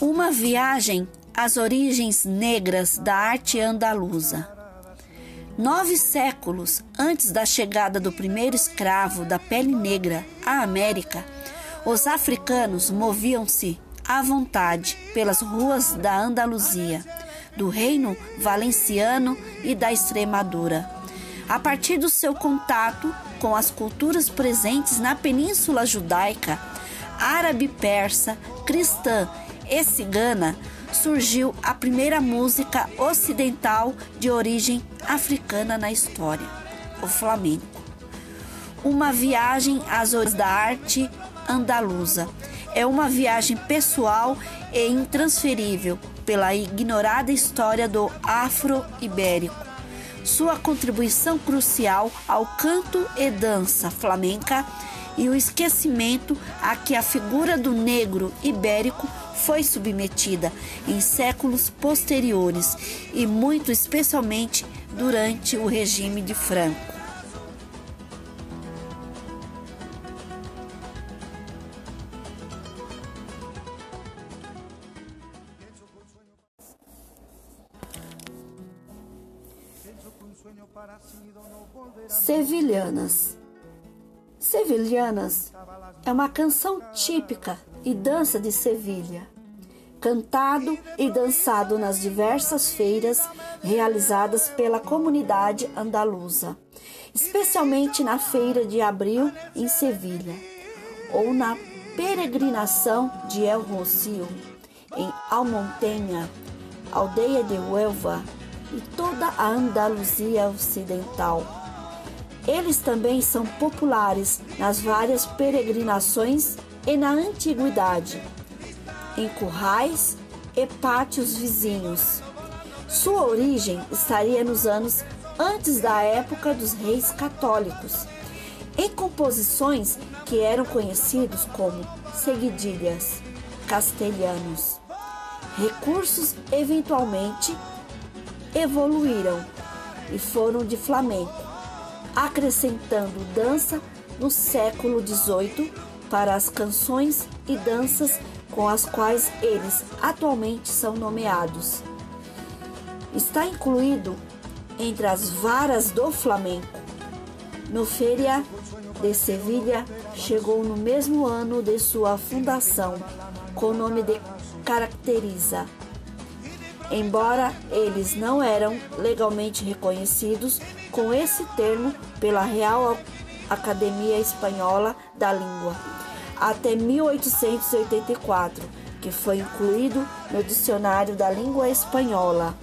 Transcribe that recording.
Uma viagem às origens negras da arte andaluza. Nove séculos antes da chegada do primeiro escravo da pele negra à América, os africanos moviam-se à vontade pelas ruas da Andaluzia, do Reino Valenciano e da Extremadura. A partir do seu contato com as culturas presentes na Península Judaica, árabe, persa, cristã e cigana, surgiu a primeira música ocidental de origem africana na história, o flamenco. Uma viagem às origens da arte andaluza. É uma viagem pessoal e intransferível pela ignorada história do afro-ibérico. Sua contribuição crucial ao canto e dança flamenca e o esquecimento a que a figura do negro ibérico foi submetida em séculos posteriores e muito especialmente durante o regime de Franco. Sevilhanas Sevilhanas é uma canção típica e dança de Sevilha, cantado e dançado nas diversas feiras realizadas pela comunidade andaluza, especialmente na feira de abril em Sevilha, ou na peregrinação de El Rocio, em Almontenha, aldeia de Huelva e toda a Andaluzia Ocidental eles também são populares nas várias peregrinações e na antiguidade, em currais e pátios vizinhos. Sua origem estaria nos anos antes da época dos reis católicos, em composições que eram conhecidos como seguidilhas, castelhanos. Recursos eventualmente evoluíram e foram de flamenco acrescentando dança no século XVIII para as canções e danças com as quais eles atualmente são nomeados. Está incluído entre as varas do flamenco. No Feria de Sevilha chegou no mesmo ano de sua fundação, com o nome de Caracteriza embora eles não eram legalmente reconhecidos com esse termo pela Real Academia Espanhola da Língua, até 1884, que foi incluído no Dicionário da Língua Espanhola.